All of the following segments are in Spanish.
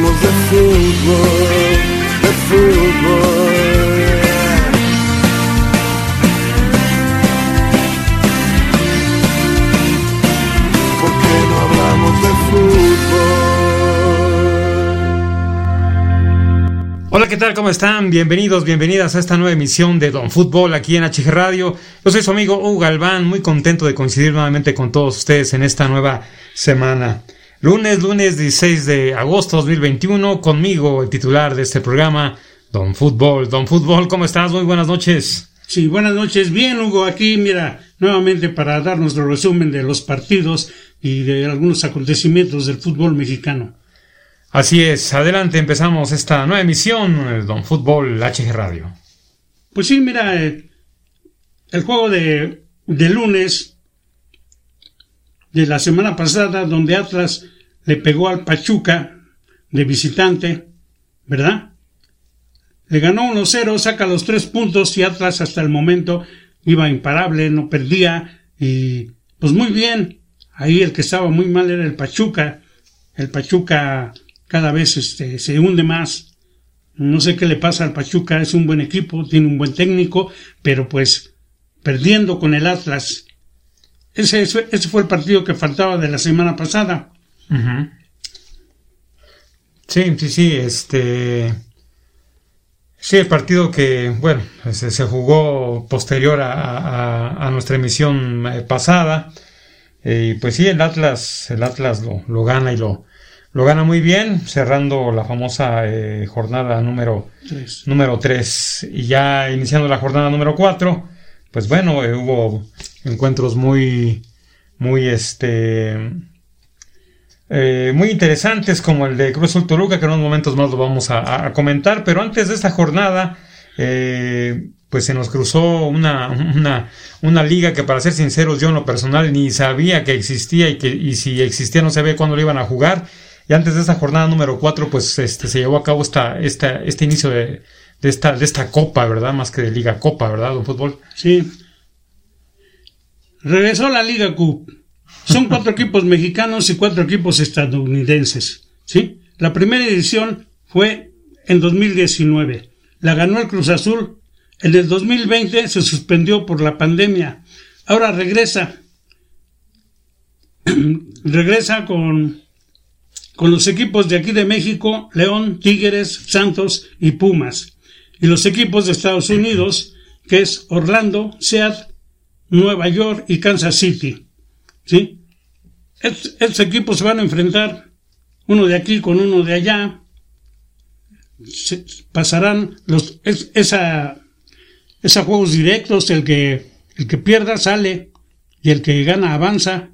Hablamos de fútbol, de fútbol. ¿Por qué no hablamos de fútbol? Hola, ¿qué tal? ¿Cómo están? Bienvenidos, bienvenidas a esta nueva emisión de Don Fútbol aquí en HG Radio. Yo soy su amigo Hugo Galván, muy contento de coincidir nuevamente con todos ustedes en esta nueva semana. Lunes, lunes 16 de agosto 2021, conmigo el titular de este programa, Don Fútbol. Don Fútbol, ¿cómo estás? Muy buenas noches. Sí, buenas noches. Bien, Hugo, aquí, mira, nuevamente para dar nuestro resumen de los partidos y de algunos acontecimientos del fútbol mexicano. Así es, adelante, empezamos esta nueva emisión, Don Fútbol HG Radio. Pues sí, mira, eh, el juego de, de lunes de la semana pasada, donde Atlas le pegó al Pachuca de visitante, ¿verdad? Le ganó 1-0, saca los tres puntos y Atlas hasta el momento iba imparable, no perdía y pues muy bien. Ahí el que estaba muy mal era el Pachuca. El Pachuca cada vez este, se hunde más. No sé qué le pasa al Pachuca, es un buen equipo, tiene un buen técnico, pero pues perdiendo con el Atlas ese, ese fue el partido que faltaba de la semana pasada. Sí, sí, sí, este... Sí, el partido que, bueno, se, se jugó posterior a, a, nuestra emisión eh, pasada. Eh, y pues sí, el Atlas, el Atlas lo, lo, gana y lo, lo gana muy bien, cerrando la famosa eh, jornada número 3. número 3. Y ya iniciando la jornada número 4, pues bueno, eh, hubo encuentros muy, muy, este, eh, muy interesantes como el de Cruz Toluca, que en unos momentos más lo vamos a, comentar, pero antes de esta jornada, eh, pues se nos cruzó una, una, una, liga que para ser sinceros yo en lo personal ni sabía que existía y que y si existía no sabía cuándo lo iban a jugar. Y antes de esta jornada número 4, pues este, se llevó a cabo esta, esta, este inicio de, de esta, de esta copa, ¿verdad? Más que de Liga Copa, ¿verdad, don Fútbol? Sí. Regresó la Liga Cup. Son cuatro equipos mexicanos y cuatro equipos estadounidenses. ¿Sí? La primera edición fue en 2019. La ganó el Cruz Azul. En el 2020 se suspendió por la pandemia. Ahora regresa. regresa con, con los equipos de aquí de México, León, Tigres, Santos y Pumas y los equipos de Estados Unidos, que es Orlando, Seattle, Nueva York y Kansas City. ¿Sí? Estos, equipos se van a enfrentar uno de aquí con uno de allá. pasarán los, esa, esa juegos directos, el que, el que pierda sale y el que gana avanza.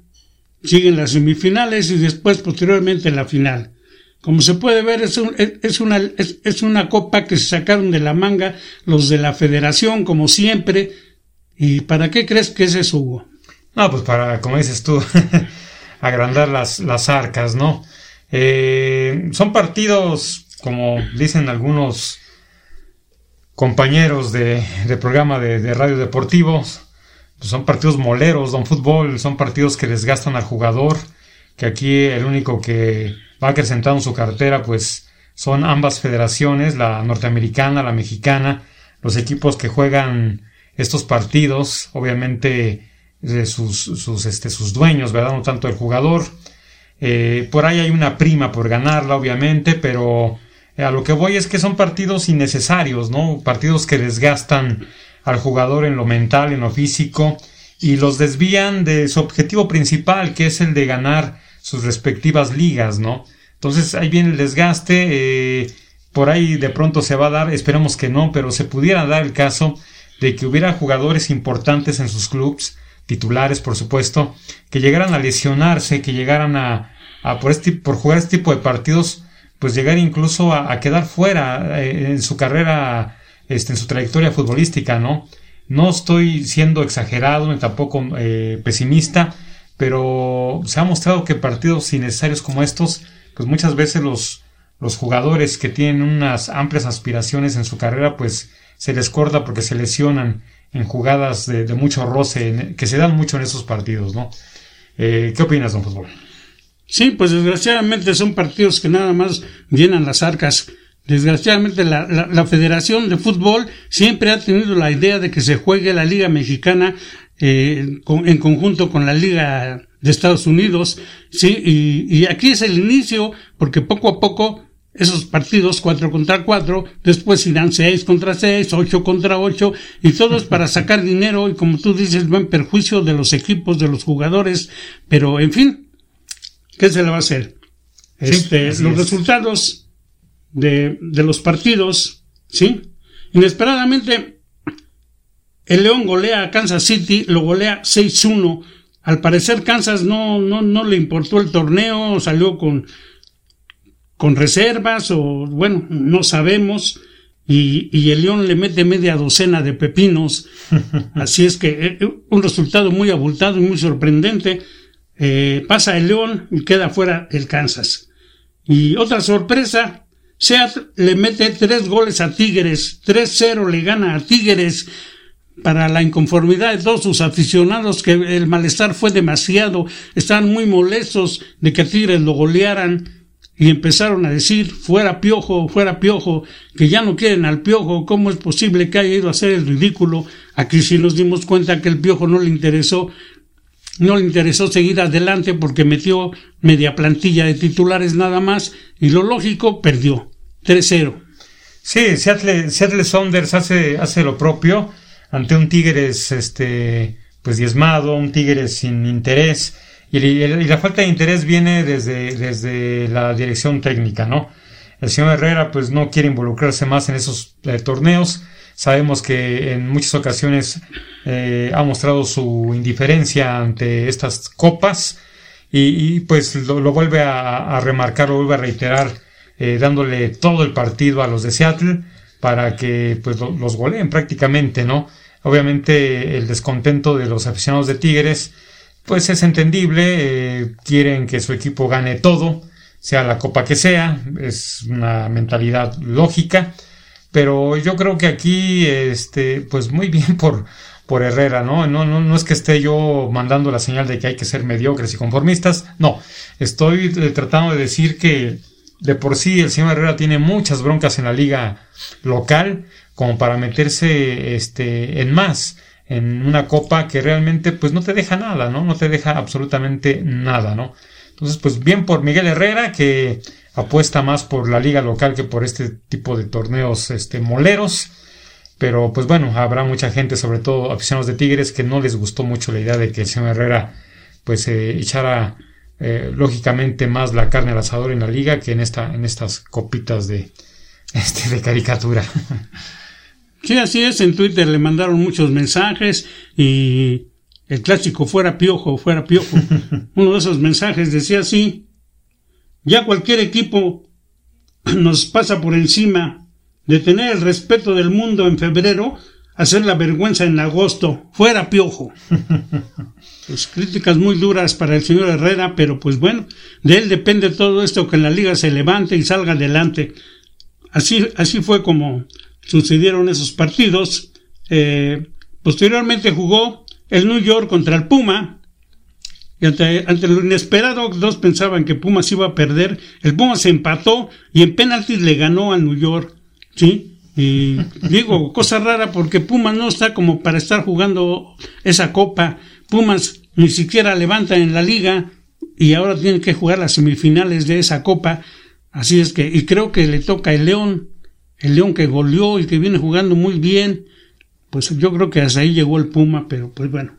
Siguen las semifinales y después posteriormente la final. Como se puede ver, es, es, una, es, una copa que se sacaron de la manga los de la federación, como siempre. ¿Y para qué crees que es eso, Hugo? No, pues para, como dices tú, agrandar las, las arcas, ¿no? Eh, son partidos, como dicen algunos compañeros de, programa de, radio deportivos, pues son partidos moleros, don fútbol, son partidos que desgastan al jugador, que aquí el único que va acrecentando su cartera, pues son ambas federaciones, la norteamericana, la mexicana, los equipos que juegan estos partidos, obviamente de sus, sus, este, sus dueños, ¿verdad? No tanto el jugador. Eh, por ahí hay una prima por ganarla, obviamente, pero eh, a lo que voy es que son partidos innecesarios, ¿no? Partidos que desgastan al jugador en lo mental, en lo físico, y los desvían de su objetivo principal, que es el de ganar sus respectivas ligas, ¿no? Entonces ahí viene el desgaste, eh, por ahí de pronto se va a dar, esperemos que no, pero se pudiera dar el caso de que hubiera jugadores importantes en sus clubes, titulares por supuesto, que llegaran a lesionarse, que llegaran a, por, este, por jugar este tipo de partidos, pues llegar incluso a, quedar fuera eh, en su carrera, este, en su trayectoria futbolística, ¿no? No estoy siendo exagerado ni tampoco eh, pesimista, pero se ha mostrado que partidos innecesarios como estos, pues muchas veces los, los jugadores que tienen unas amplias aspiraciones en su carrera, pues se les corta porque se lesionan en jugadas de, mucho roce, que se dan mucho en esos partidos, ¿no? Eh, ¿Qué opinas, don Fútbol? Sí, pues desgraciadamente son partidos que nada más llenan las arcas. Desgraciadamente la, Federación de Fútbol siempre ha tenido la idea de que se juegue la Liga Mexicana eh, en conjunto con la Liga de Estados Unidos, sí, y, y aquí es el inicio, porque poco a poco esos partidos cuatro contra cuatro, después irán seis contra seis, ocho contra ocho, y todos para sacar dinero y como tú dices, va en perjuicio de los equipos, de los jugadores, pero en fin, ¿qué se le va a hacer? este, los resultados de, de los partidos, ¿sí? Inesperadamente, el León golea a Kansas City, lo golea 6-1. Al parecer Kansas no, no, no le importó el torneo, salió con con reservas o bueno, no sabemos. Y, y, el León le mete media docena de pepinos. Así es que eh, un resultado muy abultado y muy sorprendente. Eh, pasa el León y queda fuera el Kansas. Y otra sorpresa, Seat le mete tres goles a Tigres, 3-0 le gana a Tigres para la inconformidad de todos sus aficionados, que el malestar fue demasiado, estaban muy molestos de que Tigres lo golearan y empezaron a decir fuera piojo, fuera piojo, que ya no quieren al piojo, ¿cómo es posible que haya ido a hacer el ridículo? Aquí sí nos dimos cuenta que el piojo no le interesó, no le interesó seguir adelante porque metió media plantilla de titulares nada más y lo lógico perdió. 3-0. Sí, Seattle, Seattle Saunders hace, hace lo propio ante un Tigres este, pues diezmado, un Tigres sin interés y, la falta de interés viene desde, desde la dirección técnica, ¿no? El señor Herrera pues no quiere involucrarse más en esos eh, torneos. Sabemos que en muchas ocasiones eh, ha mostrado su indiferencia ante estas copas y, pues lo, vuelve a, remarcar, lo vuelve a reiterar, eh, dándole todo el partido a los de Seattle para que pues los goleen prácticamente, ¿no? Obviamente el descontento de los aficionados de Tigres pues es entendible, eh, quieren que su equipo gane todo, sea la copa que sea, es una mentalidad lógica, pero yo creo que aquí, este, pues muy bien por, por Herrera, ¿no? ¿no? No, no es que esté yo mandando la señal de que hay que ser mediocres y conformistas, no, estoy eh, tratando de decir que de por sí el señor Herrera tiene muchas broncas en la liga local como para meterse este, en más en una copa que realmente pues no te deja nada, ¿no? No te deja absolutamente nada, ¿no? Entonces, pues bien por Miguel Herrera que apuesta más por la liga local que por este tipo de torneos este moleros. Pero pues bueno, habrá mucha gente, sobre todo aficionados de Tigres, que no les gustó mucho la idea de que el señor Herrera pues eh, echara eh, lógicamente más la carne al asador en la liga que en esta en estas copitas de este de caricatura. Sí, así es. En Twitter le mandaron muchos mensajes y el clásico fuera piojo, fuera piojo. Uno de esos mensajes decía así, ya cualquier equipo nos pasa por encima de tener el respeto del mundo en febrero, hacer la vergüenza en agosto, fuera piojo. pues críticas muy duras para el señor Herrera, pero pues bueno, de él depende todo esto, que la liga se levante y salga adelante. Así, así fue como sucedieron esos partidos. Eh, posteriormente jugó el New York contra el Puma. Y ante, lo inesperado, dos pensaban que Puma se iba a perder. El Puma se empató y en penaltis le ganó al New York. ¿Sí? Y digo, cosa rara porque Puma no está como para estar jugando esa copa. Pumas ni siquiera levanta en la liga y ahora tiene que jugar las semifinales de esa copa. Así es que, y creo que le toca el León el León que goleó y que viene jugando muy bien, pues yo creo que hasta ahí llegó el Puma, pero pues bueno,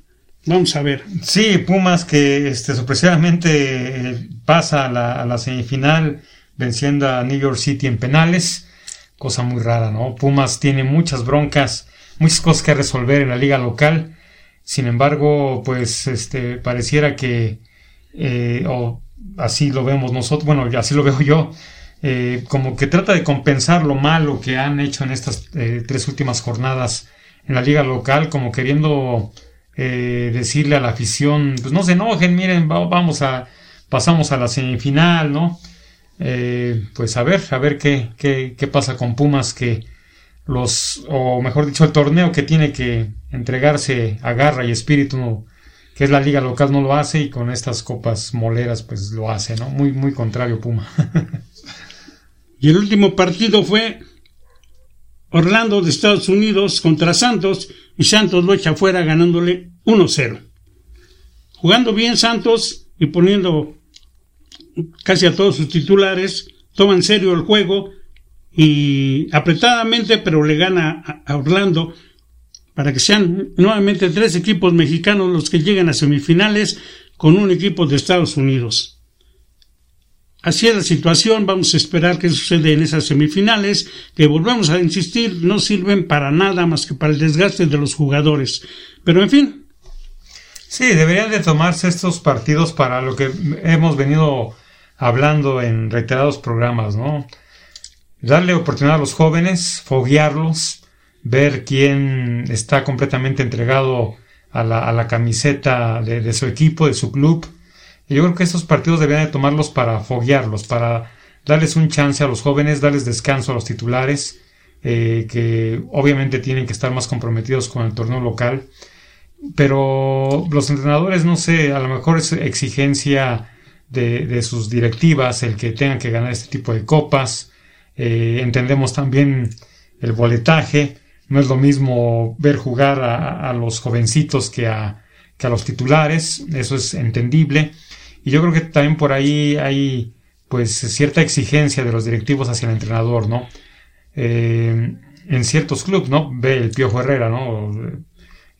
vamos a ver. Sí, Pumas que este, sorpresivamente eh, pasa a la, semifinal venciendo a New York City en penales, cosa muy rara, ¿no? Pumas tiene muchas broncas, muchas cosas que resolver en la liga local, sin embargo, pues este, pareciera que, eh, o así lo vemos nosotros, bueno, así lo veo yo, eh, como que trata de compensar lo malo que han hecho en estas eh, tres últimas jornadas en la liga local, como queriendo eh, decirle a la afición, pues no se enojen, miren, vamos a, pasamos a la semifinal, ¿no? pues a ver, a ver qué, qué, qué pasa con Pumas que los, o mejor dicho, el torneo que tiene que entregarse a garra y espíritu, que es la liga local, no lo hace y con estas copas moleras, pues lo hace, ¿no? Muy, muy contrario Puma. y el último partido fue Orlando de Estados Unidos contra Santos y Santos lo echa afuera ganándole 1-0. Jugando bien Santos y poniendo casi a todos sus titulares, toma en serio el juego y apretadamente, pero le gana a Orlando para que sean nuevamente tres equipos mexicanos los que lleguen a semifinales con un equipo de Estados Unidos. Así es la situación, vamos a esperar qué sucede en esas semifinales, que volvemos a insistir, no sirven para nada más que para el desgaste de los jugadores. Pero en fin. Sí, deberían de tomarse estos partidos para lo que hemos venido hablando en reiterados programas, ¿no? darle oportunidad a los jóvenes, foguearlos, ver quién está completamente entregado a la, camiseta de, su equipo, de su club. Yo creo que estos partidos deberían de tomarlos para foguearlos, para darles un chance a los jóvenes, darles descanso a los titulares, eh, que obviamente tienen que estar más comprometidos con el torneo local. Pero los entrenadores, no sé, a lo mejor es exigencia de, sus directivas el que tengan que ganar este tipo de copas eh, entendemos también el boletaje. No es lo mismo ver jugar a, los jovencitos que a, que a los titulares. Eso es entendible. Y yo creo que también por ahí hay pues cierta exigencia de los directivos hacia el entrenador, ¿no? Eh, en ciertos clubes, ¿no? Ve el Piojo Herrera, ¿no?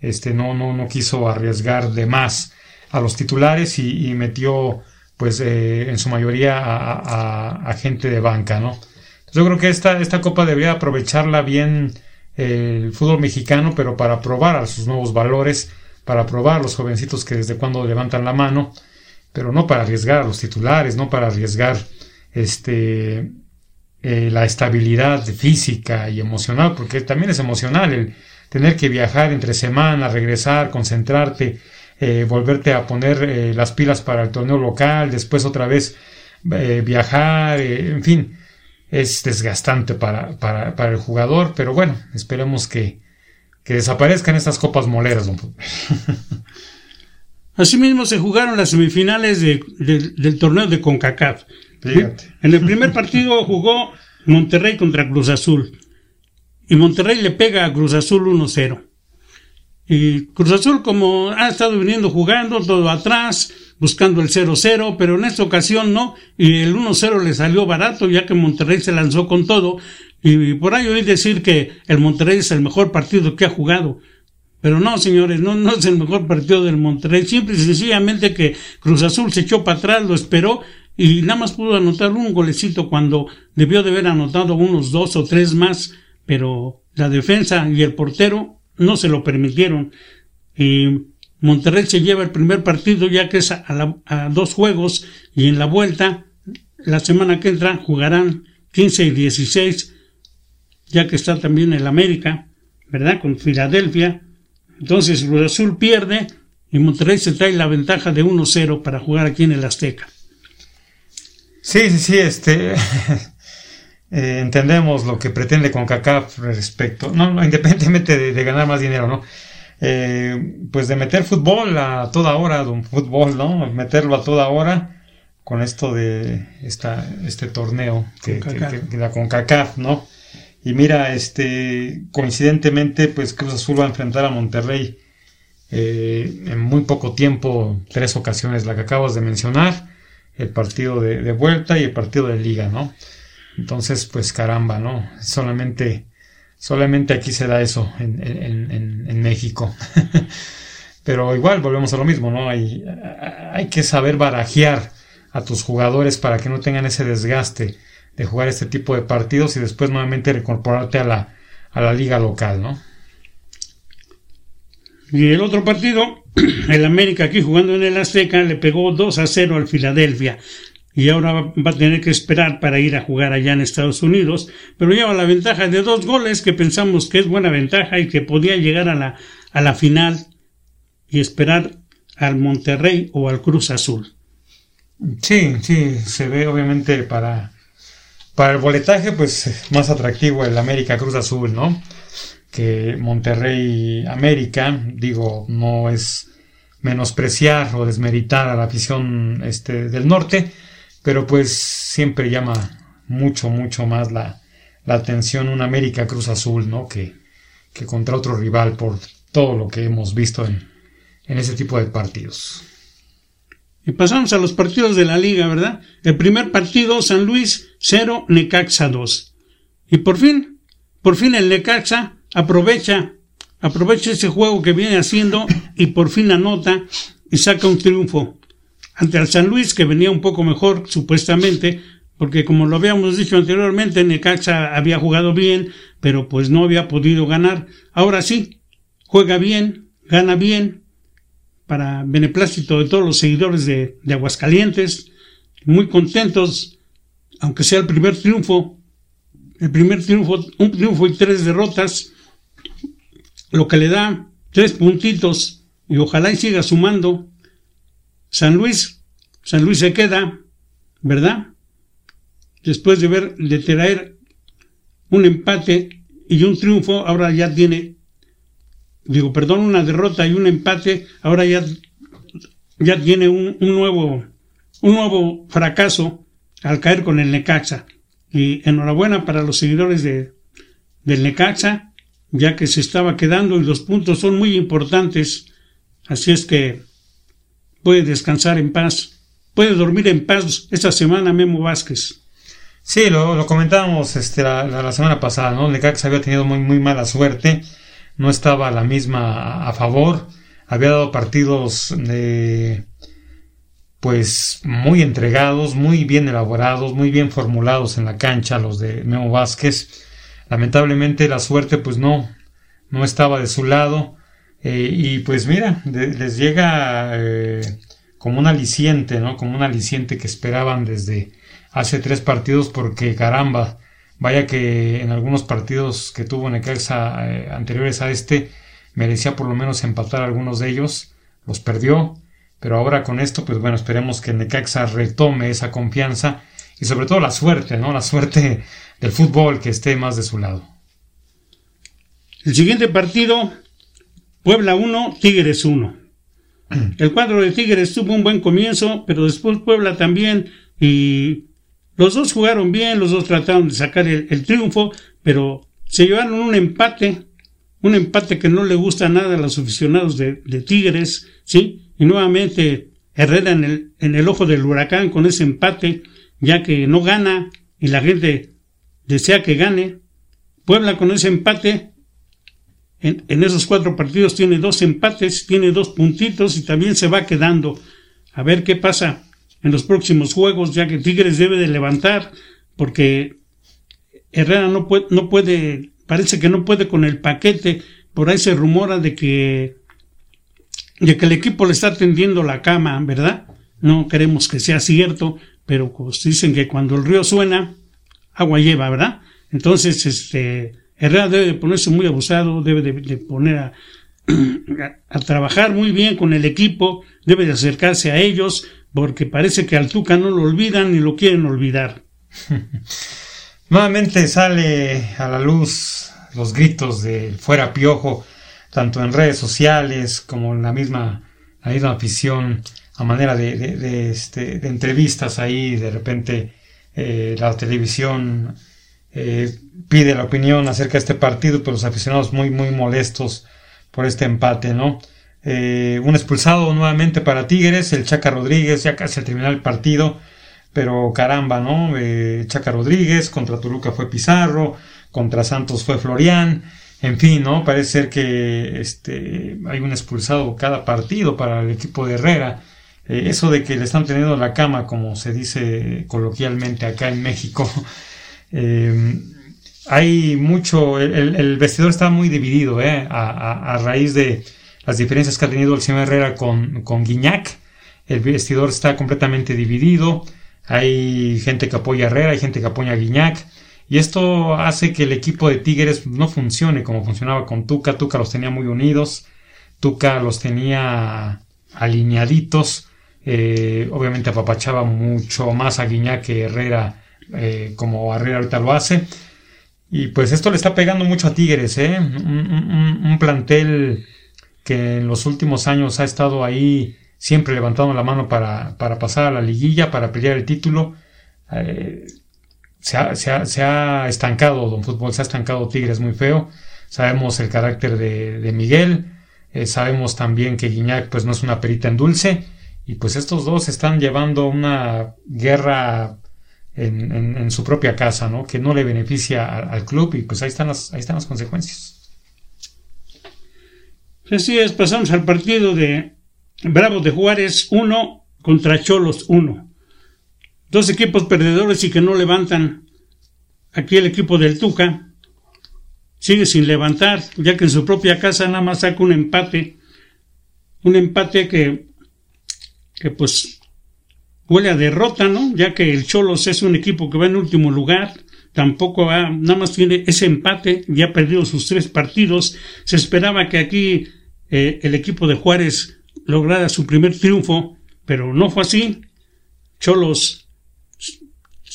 Este no, no, no quiso arriesgar de más a los titulares y, metió, pues, eh, en su mayoría a, a, gente de banca, ¿no? Yo creo que esta, esta copa debería aprovecharla bien eh, el fútbol mexicano, pero para probar a sus nuevos valores, para probar a los jovencitos que desde cuando levantan la mano, pero no para arriesgar a los titulares, no para arriesgar este eh, la estabilidad física y emocional, porque también es emocional el tener que viajar entre semanas, regresar, concentrarte, eh, volverte a poner las pilas para el torneo local, después otra vez viajar, en fin, es desgastante para, para, el jugador, pero bueno, esperemos que, que desaparezcan estas copas moleras, don Asimismo se jugaron las semifinales del torneo de CONCACAF. En el primer partido jugó Monterrey contra Cruz Azul. Y Monterrey le pega a Cruz Azul 1-0. Y Cruz Azul, como ha estado viniendo jugando todo atrás, buscando el 0-0, pero en esta ocasión no, y el 1-0 le salió barato ya que Monterrey se lanzó con todo, y por ahí oí decir que el Monterrey es el mejor partido que ha jugado. Pero no, señores, no, no es el mejor partido del Monterrey. Simple y sencillamente que Cruz Azul se echó para atrás, lo esperó y nada más pudo anotar un golecito cuando debió de haber anotado unos dos o tres más, pero la defensa y el portero no se lo permitieron. Y Monterrey se lleva el primer partido ya que es a, dos juegos y en la vuelta, la semana que entra, jugarán 15 y 16, ya que está también el América, ¿verdad? Con Filadelfia. Entonces Cruz Azul pierde y Monterrey se trae la ventaja de 1-0 para jugar aquí en el Azteca. Sí, sí, sí, este... Eh, entendemos lo que pretende con CACAF respecto, no, independientemente de, ganar más dinero, ¿no? Eh, pues de meter fútbol a toda hora, un fútbol, ¿no? Meterlo a toda hora con esto de esta, este torneo que, que, da con CACAF, ¿no? Y mira, este, coincidentemente, pues Cruz Azul va a enfrentar a Monterrey eh, en muy poco tiempo, tres ocasiones, la que acabas de mencionar, el partido de, vuelta y el partido de liga, ¿no? Entonces, pues caramba, ¿no? Solamente Solamente aquí se da eso en, en, México. Pero igual volvemos a lo mismo, ¿no? Hay, hay que saber barajear a tus jugadores para que no tengan ese desgaste de jugar este tipo de partidos y después nuevamente reincorporarte a la, a la liga local, ¿no? Y el otro partido, el América aquí jugando en el Azteca, le pegó 2 a 0 al Filadelfia. Y ahora va a tener que esperar para ir a jugar allá en Estados Unidos. Pero lleva la ventaja de dos goles que pensamos que es buena ventaja y que podía llegar a la, a la final y esperar al Monterrey o al Cruz Azul. Sí, sí, se ve obviamente para, para el boletaje, pues más atractivo el América Cruz Azul, ¿no? Que Monterrey América, digo, no es menospreciar o desmeritar a la afición este, del norte, pero pues siempre llama mucho, mucho más la, la atención un América Cruz Azul, ¿no? Que, que contra otro rival por todo lo que hemos visto en, en ese tipo de partidos. Y pasamos a los partidos de la liga, ¿verdad? El primer partido, San Luis 0, Necaxa 2. Y por fin, por fin el Necaxa aprovecha, aprovecha ese juego que viene haciendo y por fin anota y saca un triunfo ante el San Luis que venía un poco mejor supuestamente porque como lo habíamos dicho anteriormente Necaxa había jugado bien pero pues no había podido ganar ahora sí juega bien gana bien para beneplácito de todos los seguidores de, de Aguascalientes, muy contentos, aunque sea el primer triunfo, el primer triunfo, un triunfo y tres derrotas, lo que le da tres puntitos y ojalá y siga sumando. San Luis, San Luis se queda, ¿verdad? Después de ver, de traer un empate y un triunfo, ahora ya tiene digo, perdón, una derrota y un empate, ahora ya, ya tiene un, nuevo, un nuevo fracaso al caer con el Necaxa. Y enhorabuena para los seguidores de, del Necaxa, ya que se estaba quedando y los puntos son muy importantes. Así es que puede descansar en paz, puede dormir en paz esta semana Memo Vázquez. Sí, lo, lo comentábamos este, la, la, semana pasada, ¿no? Necaxa había tenido muy, muy mala suerte no estaba la misma a favor, había dado partidos de pues muy entregados, muy bien elaborados, muy bien formulados en la cancha los de Memo Vázquez. Lamentablemente la suerte pues no, no estaba de su lado eh, y pues mira, les llega eh, como un aliciente, ¿no? Como un aliciente que esperaban desde hace tres partidos porque caramba, Vaya que en algunos partidos que tuvo Necaxa eh, anteriores a este, merecía por lo menos empatar algunos de ellos, los perdió, pero ahora con esto, pues bueno, esperemos que Necaxa retome esa confianza y sobre todo la suerte, ¿no? La suerte del fútbol que esté más de su lado. El siguiente partido, Puebla 1, Tigres 1. El cuadro de Tigres tuvo un buen comienzo, pero después Puebla también y los dos jugaron bien, los dos trataron de sacar el, triunfo, pero se llevaron un empate, un empate que no le gusta nada a los aficionados de, Tigres, ¿sí? Y nuevamente Herrera en el, ojo del huracán con ese empate, ya que no gana y la gente desea que gane. Puebla con ese empate, en, en, esos cuatro partidos tiene dos empates, tiene dos puntitos y también se va quedando. A ver qué pasa en los próximos juegos, ya que Tigres debe de levantar, porque Herrera no puede, no puede, parece que no puede con el paquete, por ahí se rumora de que, de que el equipo le está tendiendo la cama, ¿verdad? No queremos que sea cierto, pero pues dicen que cuando el río suena, agua lleva, ¿verdad? Entonces, este, Herrera debe de ponerse muy abusado, debe de, poner a, trabajar muy bien con el equipo, debe de acercarse a ellos, porque parece que al Tuca no lo olvidan ni lo quieren olvidar. Nuevamente sale a la luz los gritos de fuera piojo, tanto en redes sociales como en la misma, la afición, a manera de, este, de entrevistas ahí, de repente eh, la televisión eh, pide la opinión acerca de este partido, pero los aficionados muy, muy molestos por este empate, ¿no? Eh, un expulsado nuevamente para Tigres, el Chaca Rodríguez, ya casi al terminar el partido, pero caramba, ¿no? Eh, Chaca Rodríguez, contra Toluca fue Pizarro, contra Santos fue Florian, en fin, ¿no? Parece ser que este, hay un expulsado cada partido para el equipo de Herrera. Eh, eso de que le están teniendo la cama, como se dice coloquialmente acá en México, hay mucho, el, vestidor está muy dividido, ¿eh? a raíz de las diferencias que ha tenido el señor Herrera con, con Guiñac. El vestidor está completamente dividido. Hay gente que apoya a Herrera, hay gente que apoya a Guiñac. Y esto hace que el equipo de Tigres no funcione como funcionaba con Tuca. Tuca los tenía muy unidos. Tuca los tenía alineaditos. Eh, obviamente apapachaba mucho más a Guiñac que Herrera, eh, como Herrera ahorita lo hace. Y pues esto le está pegando mucho a Tigres, ¿eh? un, plantel que en los últimos años ha estado ahí siempre levantando la mano para, para pasar a la liguilla, para pelear el título. Eh, se, ha, se, ha, estancado Don Fútbol, se ha estancado Tigres muy feo. Sabemos el carácter de, de Miguel, eh, sabemos también que Guiñac pues no es una perita en dulce y pues estos dos están llevando una guerra en, en, su propia casa, ¿no? Que no le beneficia al, club y pues ahí están ahí están las consecuencias. Así es, pasamos al partido de Bravos de Juárez 1 contra Cholos 1. Dos equipos perdedores y que no levantan. Aquí el equipo del Tuca sigue sin levantar, ya que en su propia casa nada más saca un empate. Un empate que, que pues huele a derrota, ¿no? Ya que el Cholos es un equipo que va en último lugar, tampoco va, nada más tiene ese empate, ya ha perdido sus tres partidos. Se esperaba que aquí eh, el equipo de Juárez lograra su primer triunfo, pero no fue así. Cholos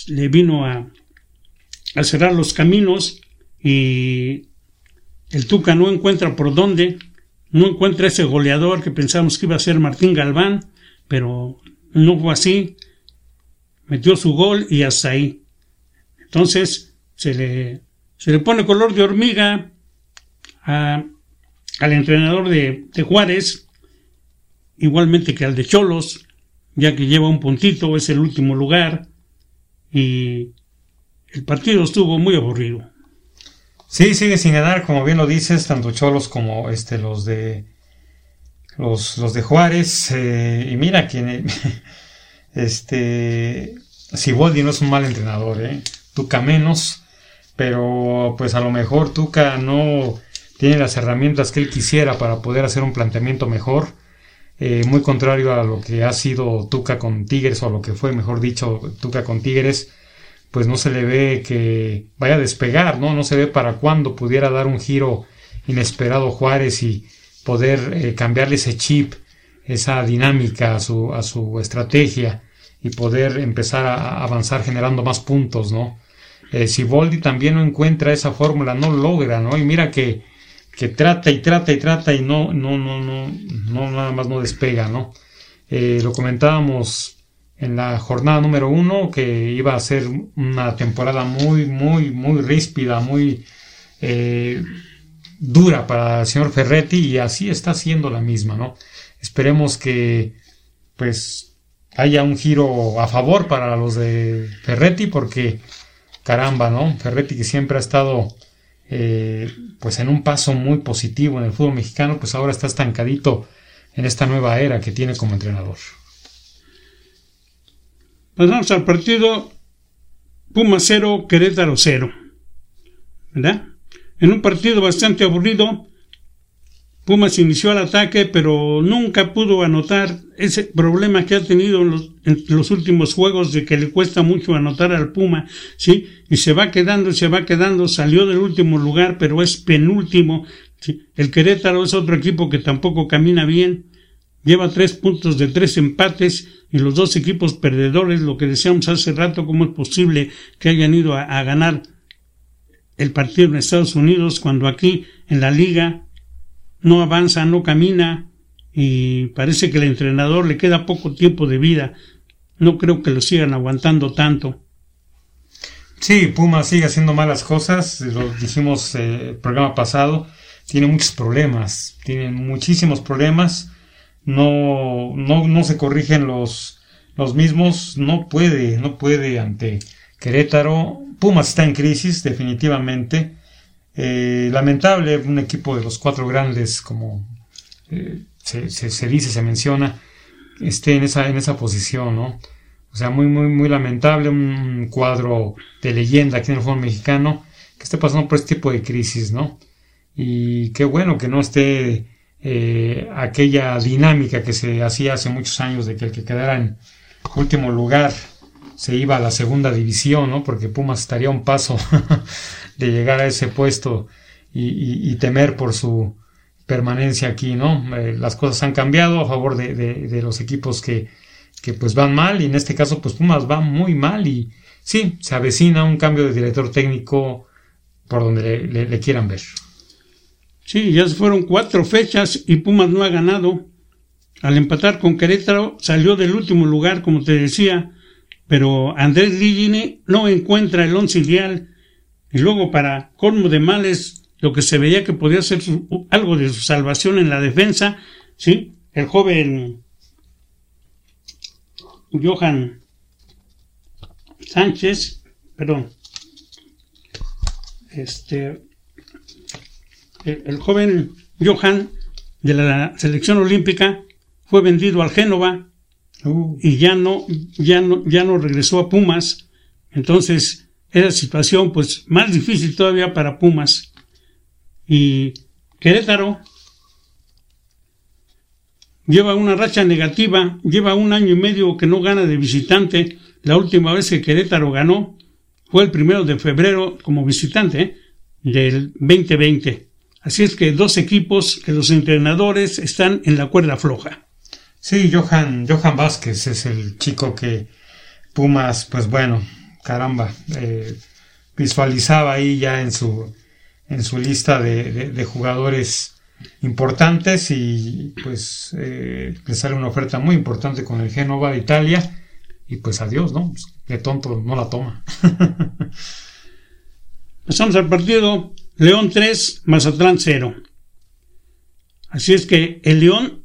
le vino a, a cerrar los caminos y el Tuca no encuentra por dónde, no encuentra ese goleador que pensamos que iba a ser Martín Galván, pero no fue así. Metió su gol y hasta ahí. Entonces se le, se le pone color de hormiga al entrenador de Juárez, igualmente que al de Cholos, ya que lleva un puntito, es el último lugar, y el partido estuvo muy aburrido. Sí, sigue sin ganar, como bien lo dices, tanto Cholos como este, los de los, de Juárez. Eh, y mira que este Siboldi no es un mal entrenador, ¿eh? Tuca menos, pero pues a lo mejor Tuca no tiene las herramientas que él quisiera para poder hacer un planteamiento mejor. Eh, muy contrario a lo que ha sido Tuca con Tigres, o lo que fue, mejor dicho, Tuca con Tigres, pues no se le ve que vaya a despegar, ¿no? No se ve para cuándo pudiera dar un giro inesperado Juárez y poder eh, cambiarle ese chip, esa dinámica a su, a su estrategia y poder empezar a avanzar generando más puntos, ¿no? Eh, si Boldi también no encuentra esa fórmula, no logra, ¿no? Y mira que, que trata y trata y trata y no, no, no, no, no nada más no despega, ¿no? Eh, lo comentábamos en la jornada número uno que iba a ser una temporada muy, muy, muy ríspida, muy eh, dura para el señor Ferretti y así está siendo la misma, ¿no? Esperemos que pues haya un giro a favor para los de Ferretti porque caramba, ¿no? Ferretti que siempre ha estado eh, pues en un paso muy positivo en el fútbol mexicano, pues ahora está estancadito en esta nueva era que tiene como entrenador. Pasamos al partido Puma 0, Querétaro 0. ¿Verdad? En un partido bastante aburrido, Pumas inició el ataque, pero nunca pudo anotar ese problema que ha tenido en los, últimos juegos de que le cuesta mucho anotar al Puma, ¿sí? Y se va quedando, se va quedando, salió del último lugar, pero es penúltimo. El Querétaro es otro equipo que tampoco camina bien, lleva tres puntos de tres empates y los dos equipos perdedores, lo que decíamos hace rato, cómo es posible que hayan ido a ganar el partido en Estados Unidos cuando aquí en la liga no avanza, no camina y parece que el entrenador le queda poco tiempo de vida. No creo que lo sigan aguantando tanto. Sí, Puma sigue haciendo malas cosas, lo dijimos eh, el programa pasado, tiene muchos problemas, tiene muchísimos problemas, no, no, no se corrigen los, los mismos, no puede, no puede ante Querétaro. Pumas está en crisis, definitivamente. Eh, lamentable, un equipo de los cuatro grandes, como eh, se, dice, se menciona, esté en esa, en esa posición, ¿no? O sea, muy, muy, muy lamentable, un cuadro de leyenda aquí en el fútbol mexicano que esté pasando por este tipo de crisis, ¿no? Y qué bueno que no esté eh, aquella dinámica que se hacía hace muchos años de que el que quedara en último lugar se iba a la segunda división, ¿no? Porque Pumas estaría un paso de llegar a ese puesto y, temer por su permanencia aquí, ¿no? Eh, las cosas han cambiado a favor de, los equipos que, que, pues van mal y en este caso pues Pumas va muy mal y sí, se avecina un cambio de director técnico por donde le, quieran ver. Sí, ya se fueron cuatro fechas y Pumas no ha ganado. Al empatar con Querétaro salió del último lugar, como te decía, pero Andrés Ligini no encuentra el once ideal y luego para colmo de males lo que se veía que podía ser algo de su salvación en la defensa, sí, el joven Johan Sánchez, perdón, este, el, joven Johan de la selección olímpica fue vendido al Génova uh. y ya no, ya no, ya no regresó a Pumas. Entonces, era situación pues más difícil todavía para Pumas. Y Querétaro lleva una racha negativa, lleva un año y medio que no gana de visitante. La última vez que Querétaro ganó fue el primero de febrero como visitante ¿eh? del 2020. Así es que dos equipos que los entrenadores están en la cuerda floja. Sí, Johan, Johan Vázquez es el chico que Pumas, pues bueno, caramba, eh, visualizaba ahí ya en su, en su lista de, jugadores importantes y pues eh, le sale una oferta muy importante con el Génova de Italia y pues adiós, ¿no? Pues, qué tonto no la toma. Pasamos al partido León 3, Mazatlán 0. Así es que el León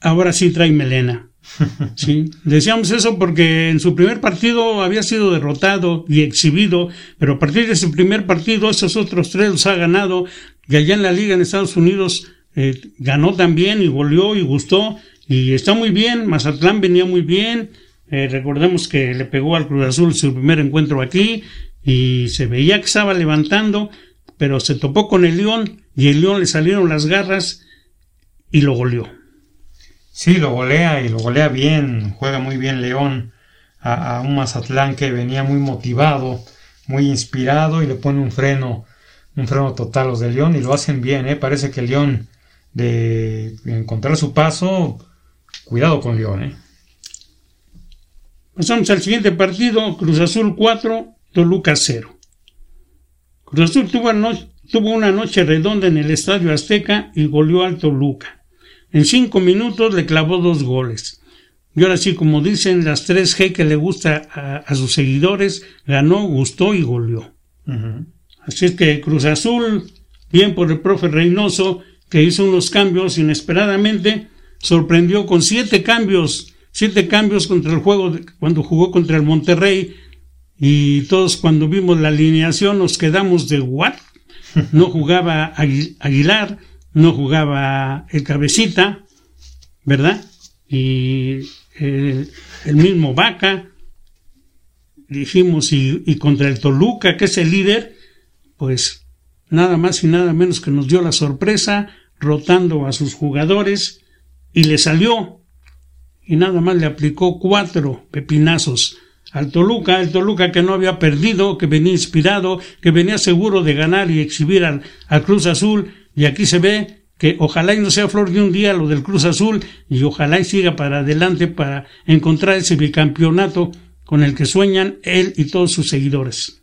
ahora sí trae melena. Sí, decíamos eso porque en su primer partido había sido derrotado y exhibido, pero a partir de ese primer partido, esos otros tres los ha ganado, y allá en la liga en Estados Unidos eh, ganó también y volvió y gustó, y está muy bien, Mazatlán venía muy bien, eh, recordemos que le pegó al Cruz Azul su primer encuentro aquí, y se veía que estaba levantando, pero se topó con el León, y el León le salieron las garras y lo goleó. Sí, lo golea y lo golea bien, juega muy bien León a, un Mazatlán que venía muy motivado, muy inspirado y le pone un freno, un freno total los de León y lo hacen bien, ¿eh? parece que León de encontrar su paso, cuidado con León. ¿eh? Pasamos al siguiente partido, Cruz Azul 4, Toluca 0. Cruz Azul tuvo, tuvo una noche redonda en el Estadio Azteca y goleó al Toluca. En cinco minutos le clavó dos goles. Y ahora sí, como dicen las tres G que le gusta a, sus seguidores, ganó, gustó y goleó. Así es que Cruz Azul, bien por el profe Reynoso, que hizo unos cambios inesperadamente, sorprendió con siete cambios, siete cambios contra el juego cuando jugó contra el Monterrey. Y todos cuando vimos la alineación nos quedamos de what? No jugaba Aguilar, no jugaba el cabecita, ¿verdad? Y el, mismo Vaca, dijimos, y, y, contra el Toluca, que es el líder, pues nada más y nada menos que nos dio la sorpresa, rotando a sus jugadores, y le salió, y nada más le aplicó cuatro pepinazos al Toluca, el Toluca que no había perdido, que venía inspirado, que venía seguro de ganar y exhibir al, al Cruz Azul, y aquí se ve que ojalá y no sea flor de un día lo del Cruz Azul y ojalá y siga para adelante para encontrar ese bicampeonato con el que sueñan él y todos sus seguidores.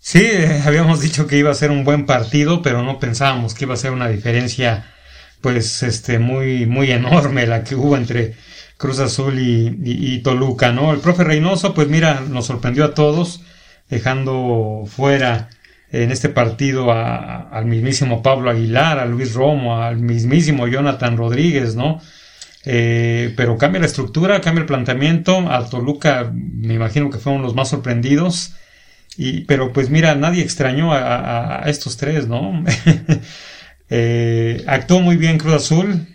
Sí, eh, habíamos dicho que iba a ser un buen partido, pero no pensábamos que iba a ser una diferencia pues este muy muy enorme la que hubo entre Cruz Azul y, y Toluca, ¿no? El profe Reynoso, pues mira, nos sorprendió a todos, dejando fuera en este partido al mismísimo Pablo Aguilar, a Luis Romo, al mismísimo Jonathan Rodríguez, ¿no? Eh, pero cambia la estructura, cambia el planteamiento. A Toluca me imagino que fueron los más sorprendidos. Y, pero pues mira, nadie extrañó a, estos tres, ¿no? eh, actuó muy bien Cruz Azul,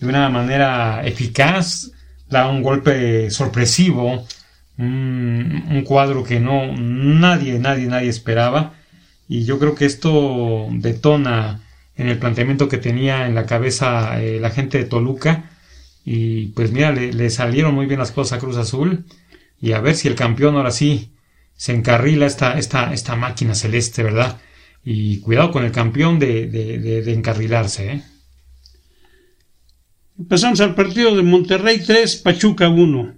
de una manera eficaz, da un golpe sorpresivo, un, un cuadro que no nadie, nadie, nadie esperaba. Y yo creo que esto detona en el planteamiento que tenía en la cabeza eh, la gente de Toluca. Y pues mira, le, salieron muy bien las cosas a Cruz Azul. Y a ver si el campeón ahora sí se encarrila esta, esta, esta máquina celeste, ¿verdad? Y cuidado con el campeón de, de encarrilarse, ¿eh? Pasamos al partido de Monterrey 3, Pachuca 1,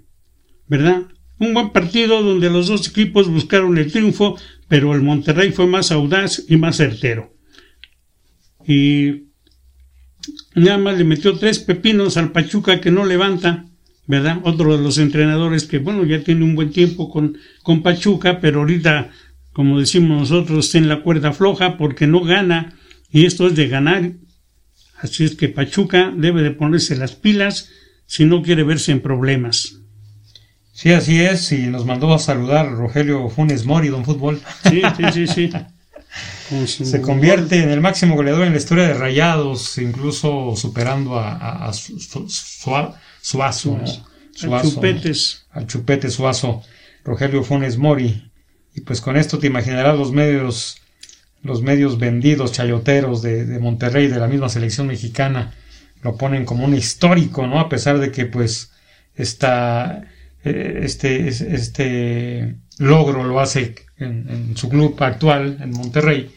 ¿verdad? Un buen partido donde los dos equipos buscaron el triunfo, pero el Monterrey fue más audaz y más certero. Y nada más le metió tres pepinos al Pachuca que no levanta, ¿verdad? Otro de los entrenadores que, bueno, ya tiene un buen tiempo con, con Pachuca, pero ahorita, como decimos nosotros, está en la cuerda floja porque no gana, y esto es de ganar. Así es que Pachuca debe de ponerse las pilas si no quiere verse en problemas. Sí, así es, y nos mandó a saludar Rogelio Funes Mori, don Fútbol. Sí, sí, sí, sí. Se convierte en el máximo goleador en la historia de Rayados, incluso superando a, a, a su, su, Suazo, Suazo, ¿no? Suazo, Chupetes. Al Chupete Suazo, Rogelio Funes Mori. Y pues con esto te imaginarás los medios, los medios vendidos, chayoteros de, de Monterrey, de la misma selección mexicana, lo ponen como un histórico, ¿no? A pesar de que pues está este, este logro lo hace en, su club actual, en Monterrey,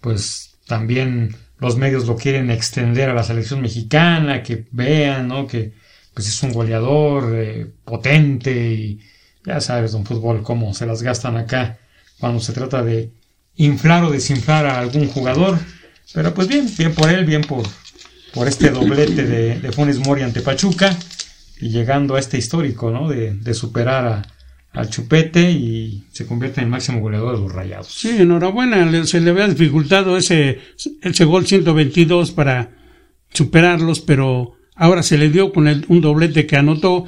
pues también los medios lo quieren extender a la selección mexicana, que vean, ¿no? Que pues es un goleador eh, potente y ya sabes, don fútbol, cómo se las gastan acá cuando se trata de inflar o desinflar a algún jugador. Pero pues bien, bien por él, bien por, por este doblete de Funes Mori ante Pachuca y llegando a este histórico, ¿no? De, de superar a, al Chupete y se convierte en el máximo goleador de los Rayados. Sí, enhorabuena, se le había dificultado ese, ese gol 122 para superarlos, pero ahora se le dio con el, un doblete que anotó,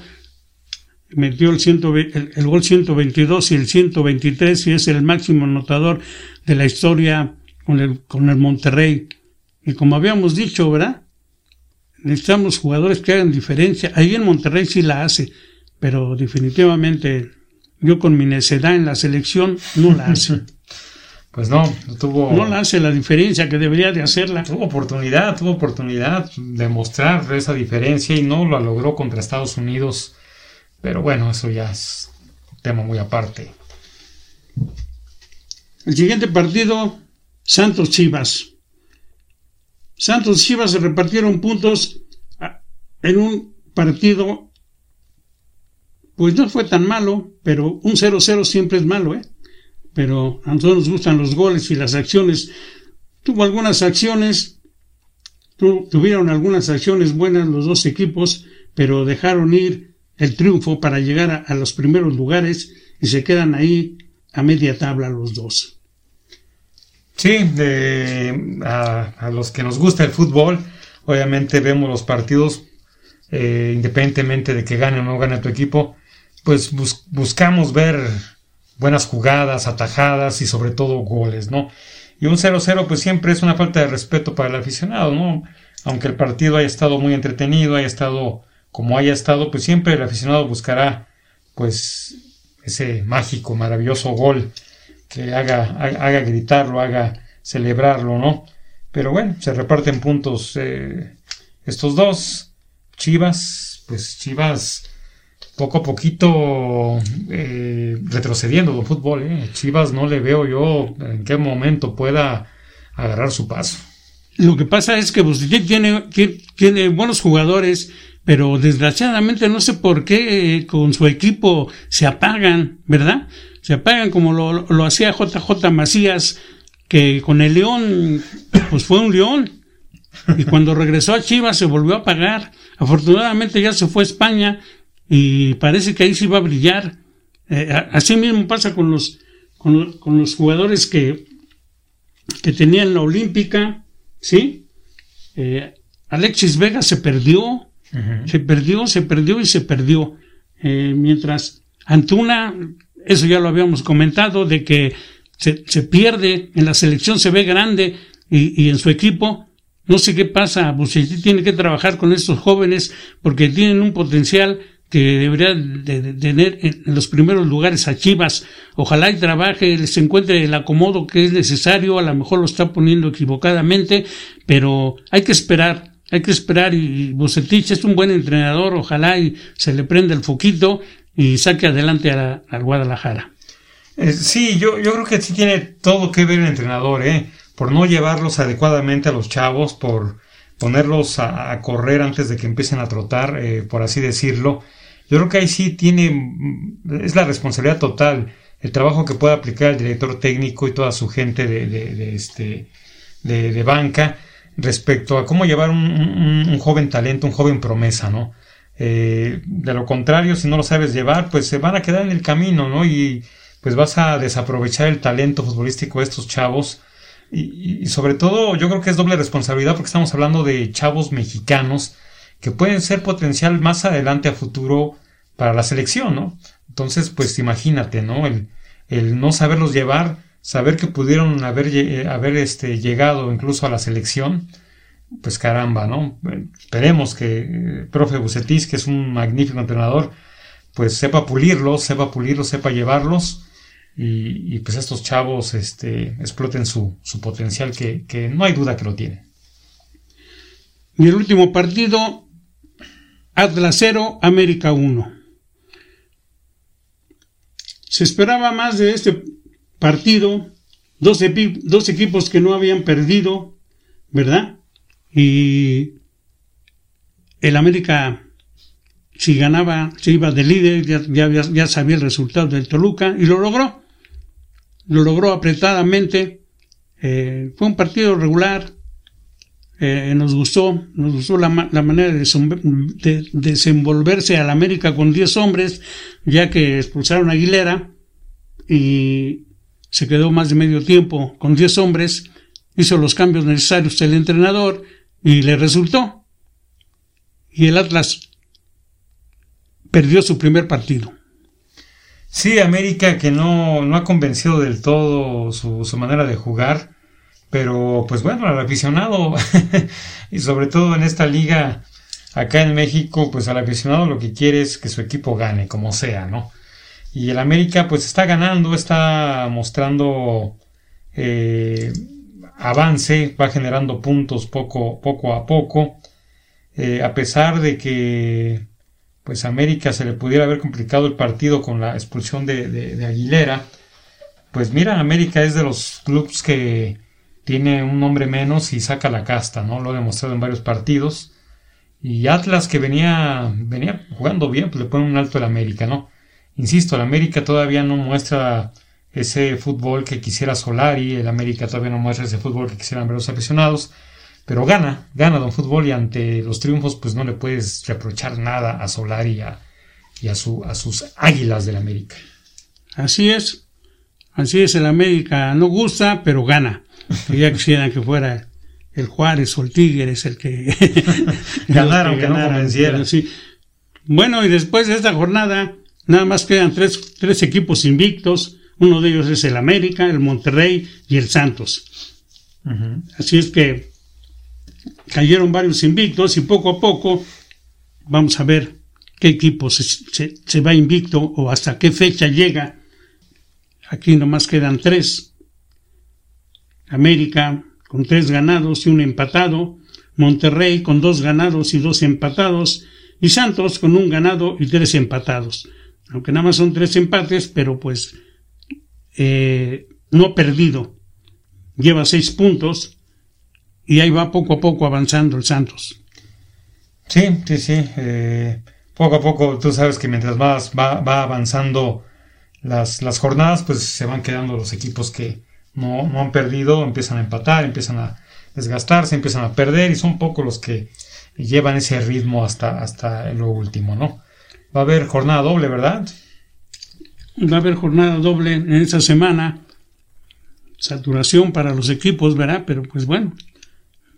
metió el, ciento, el, el, gol 122 y el 123 y es el máximo anotador de la historia con el, con el Monterrey. Y como habíamos dicho, ¿verdad? Necesitamos jugadores que hagan diferencia. Ahí en Monterrey sí la hace, pero definitivamente yo con mi necedad en la selección no la hace. Pues no, no tuvo. No la hace la diferencia que debería de hacerla. Tuvo oportunidad, tuvo oportunidad de mostrar esa diferencia y no la logró contra Estados Unidos. Pero bueno, eso ya es un tema muy aparte. El siguiente partido, Santos Chivas. Santos y Chivas se repartieron puntos en un partido, pues no fue tan malo, pero un 0-0 siempre es malo, ¿eh? Pero a nosotros nos gustan los goles y las acciones. Tuvo algunas acciones, tu, tuvieron algunas acciones buenas los dos equipos, pero dejaron ir el triunfo para llegar a los primeros lugares y se quedan ahí a media tabla los dos. Sí, a, los que nos gusta el fútbol, obviamente vemos los partidos eh, independientemente de que gane o no gane tu equipo, pues bus buscamos ver buenas jugadas, atajadas y sobre todo goles, ¿no? Y un 0-0 pues siempre es una falta de respeto para el aficionado, ¿no? Aunque el partido haya estado muy entretenido, haya estado como haya estado, pues siempre el aficionado buscará pues ese mágico, maravilloso gol que haga, haga gritarlo, haga celebrarlo, ¿no? Pero bueno, se reparten puntos eh, estos dos. Chivas, pues Chivas poco a poquito eh, retrocediendo del fútbol. Eh. Chivas no le veo yo en qué momento pueda agarrar su paso. Lo que pasa es que Bucetich tiene, tiene, tiene buenos jugadores, pero desgraciadamente no sé por qué eh, con su equipo se apagan, ¿verdad? Se apagan como lo, lo hacía JJ Macías, que con el León, pues fue un León. Y cuando regresó a Chivas se volvió a apagar. Afortunadamente ya se fue a España y parece que ahí sí va a brillar. Eh, así mismo pasa con los, con, con, los jugadores que, que tenían la Olímpica, ¿sí? Eh, Alexis Vega se perdió, uh -huh. se perdió, se perdió y se perdió. Eh, mientras Antuna, eso ya lo habíamos comentado, de que se, se pierde, en la selección se ve grande y, y en su equipo no sé qué pasa, Bucetich tiene que trabajar con estos jóvenes porque tienen un potencial que debería de, tener en los primeros lugares a Chivas. Ojalá y trabaje, se encuentre el acomodo que es necesario, a lo mejor lo está poniendo equivocadamente, pero hay que esperar, hay que esperar y Bucetich es un buen entrenador, ojalá y se le prenda el foquito y saque adelante al Guadalajara. Eh, sí, yo, yo creo que sí tiene todo que ver el entrenador, ¿eh? por no llevarlos adecuadamente a los chavos, por ponerlos a, correr antes de que empiecen a trotar, eh, por así decirlo. Yo creo que ahí sí tiene, es la responsabilidad total, el trabajo que puede aplicar el director técnico y toda su gente de, de, este, de, banca respecto a cómo llevar un, joven talento, un joven promesa, ¿no? Eh, de lo contrario, si no lo sabes llevar, pues se van a quedar en el camino, ¿no? Y pues vas a desaprovechar el talento futbolístico de estos chavos y, sobre todo yo creo que es doble responsabilidad porque estamos hablando de chavos mexicanos que pueden ser potencial más adelante a futuro para la selección, ¿no? Entonces, pues imagínate, ¿no? El, el no saberlos llevar, saber que pudieron haber, eh, haber este, llegado incluso a la selección, pues caramba, ¿no? Esperemos que el eh, profe Bucetis, que es un magnífico entrenador, pues sepa pulirlos, sepa pulirlos, sepa llevarlos y, pues estos chavos este, exploten su, potencial que, que, no hay duda que lo tienen. Y el último partido, Atlas 0, América 1. Se esperaba más de este partido, dos, dos equipos que no habían perdido, ¿verdad? Y el América si ganaba, se iba de líder, ya, ya, ya, sabía el resultado del Toluca y lo logró lo logró apretadamente. Eh, fue un partido regular. Eh, nos gustó, nos gustó la, manera de, desenvolverse al América con 10 hombres, ya que expulsaron a Aguilera y se quedó más de medio tiempo con 10 hombres, hizo los cambios necesarios el entrenador y le resultó. Y el Atlas perdió su primer partido. Sí, América que no, no ha convencido del todo su, su manera de jugar, pero pues bueno, al aficionado y sobre todo en esta liga acá en México, pues al aficionado lo que quiere es que su equipo gane, como sea, ¿no? Y el América pues está ganando, está mostrando eh, avance, va generando puntos poco, poco a poco, eh, a pesar de que pues América se le pudiera haber complicado el partido con la expulsión de, Aguilera, pues mira, América es de los clubes que tiene un nombre menos y saca la casta, ¿no? Lo ha demostrado en varios partidos. Y Atlas que venía, venía jugando bien, pues le pone un alto al América, ¿no? Insisto, el América todavía no muestra ese fútbol que quisiera Solari, el América todavía no muestra ese fútbol que quisieran ver los aficionados. Pero gana, gana Don Fútbol y ante los triunfos pues no le puedes reprochar nada a Solari y a, su, a sus águilas del América. Así es, así es, el América no gusta, pero gana. ya quisieran que fuera el Juárez o el Tigres el que ganaron, que, no sí. Bueno, y después de esta jornada, nada más quedan tres, tres equipos invictos. Uno de ellos es el América, el Monterrey y el Santos. Así es que cayeron varios invictos y poco a poco vamos a ver qué equipo se, va invicto o hasta qué fecha llega. Aquí nomás quedan tres. América con tres ganados y un empatado. Monterrey con dos ganados y dos empatados. Y Santos con un ganado y tres empatados. Aunque nada más son tres empates, pero pues eh, no ha perdido. Lleva seis puntos y ahí va poco a poco avanzando el Santos. Sí, sí, sí. Eh, poco a poco, tú sabes que mientras más va, va avanzando las, las, jornadas, pues se van quedando los equipos que no, no, han perdido, empiezan a empatar, empiezan a desgastarse, empiezan a perder y son pocos los que llevan ese ritmo hasta, hasta lo último, ¿no? Va a haber jornada doble, ¿verdad? Va a haber jornada doble en esta semana. Saturación para los equipos, ¿verdad? Pero pues bueno,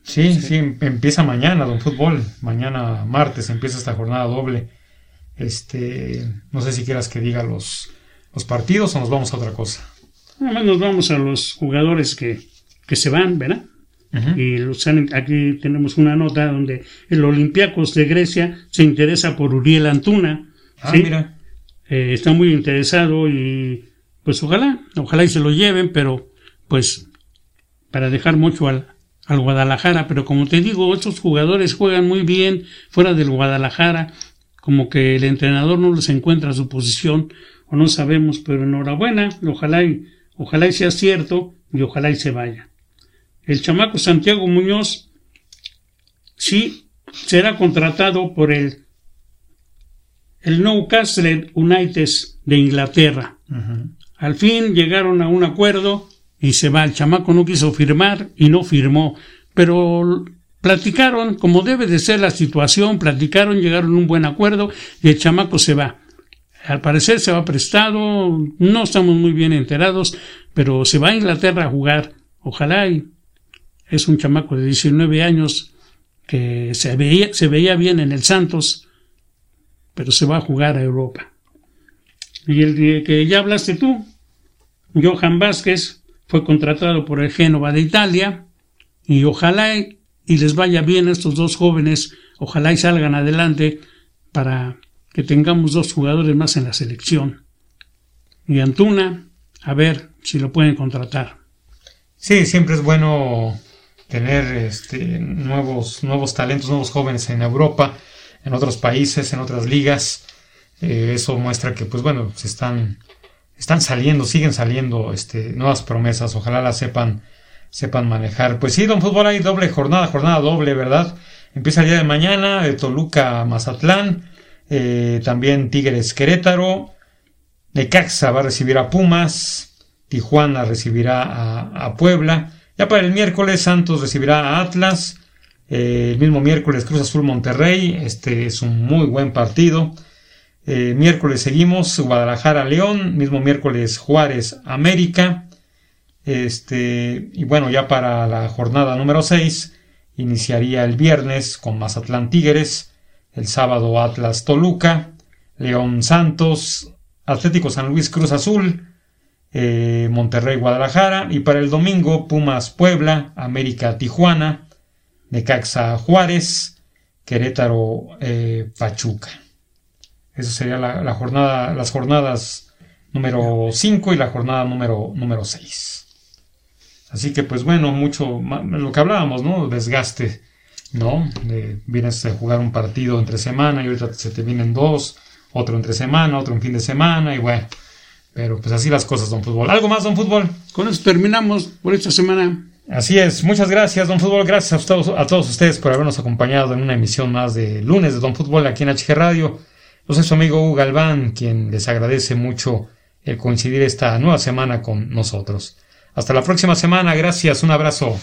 Sí, sí, empieza mañana, don Fútbol. Mañana martes empieza esta jornada doble. Este, no sé si quieras que diga los, los partidos o nos vamos a otra cosa. Nada nos vamos a los jugadores que, que se van, ¿verdad? Y los, aquí tenemos una nota donde el Olympiacos de Grecia se interesa por Uriel Antuna. Ah, Sí. mira. Eh, está muy interesado y pues ojalá, ojalá y se lo lleven, pero pues para dejar mucho al, al Guadalajara, pero como te digo, estos jugadores juegan muy bien fuera del Guadalajara, como que el entrenador no les encuentra su posición o no sabemos, pero enhorabuena, ojalá y, ojalá y sea cierto y ojalá y se vaya. El chamaco Santiago Muñoz sí será contratado por el el Newcastle United de Inglaterra. Al fin llegaron a un acuerdo y se va. El chamaco no quiso firmar y no firmó. Pero platicaron, como debe de ser la situación, platicaron, llegaron a un buen acuerdo y el chamaco se va. Al parecer se va prestado, no estamos muy bien enterados, pero se va a Inglaterra a jugar. Ojalá y es un chamaco de 19 años que se veía, se veía bien en el Santos, pero se va a jugar a Europa. Y el que ya hablaste tú, Johan Vázquez, fue contratado por el Génova de Italia, y ojalá y les vaya bien a estos dos jóvenes, ojalá y salgan adelante para que tengamos dos jugadores más en la selección. Y Antuna, a ver si lo pueden contratar. Sí, siempre es bueno tener este, nuevos, nuevos talentos, nuevos jóvenes en Europa, en otros países, en otras ligas. Eh, eso muestra que, pues bueno, se están, están saliendo, siguen saliendo este, nuevas promesas. Ojalá las sepan, sepan manejar. Pues sí, Don Fútbol hay doble jornada, jornada doble, ¿verdad? Empieza el día de mañana, de Toluca a Mazatlán, eh, también Tigres Querétaro, Necaxa va a recibir a Pumas, Tijuana recibirá a, a Puebla. Ya para el miércoles Santos recibirá a Atlas. Eh, el mismo miércoles Cruz Azul Monterrey. Este es un muy buen partido. Eh, miércoles seguimos Guadalajara León. Mismo miércoles Juárez América. Este, y bueno, ya para la jornada número 6 iniciaría el viernes con Mazatlán Tigres. El sábado Atlas Toluca. León Santos. Atlético San Luis Cruz Azul. Eh, Monterrey Guadalajara. Y para el domingo Pumas Puebla. América Tijuana. Necaxa Juárez. Querétaro eh, Pachuca. Eso sería la, jornada, las jornadas número 5 y la jornada número, número 6. Así que pues bueno, mucho lo que hablábamos, ¿no? Desgaste, ¿no? Vienes a jugar un partido entre semana y ahorita se te vienen dos, otro entre semana, otro en fin de semana y bueno. Pero pues así las cosas, don Fútbol. ¿Algo más, don Fútbol? Con eso terminamos por esta semana. Así es, muchas gracias, Don Fútbol. Gracias a todos, a todos ustedes por habernos acompañado en una emisión más de lunes de Don Fútbol aquí en HG Radio. Yo soy su amigo Hugo Galván, quien les agradece mucho el coincidir esta nueva semana con nosotros. Hasta la próxima semana, gracias, un abrazo.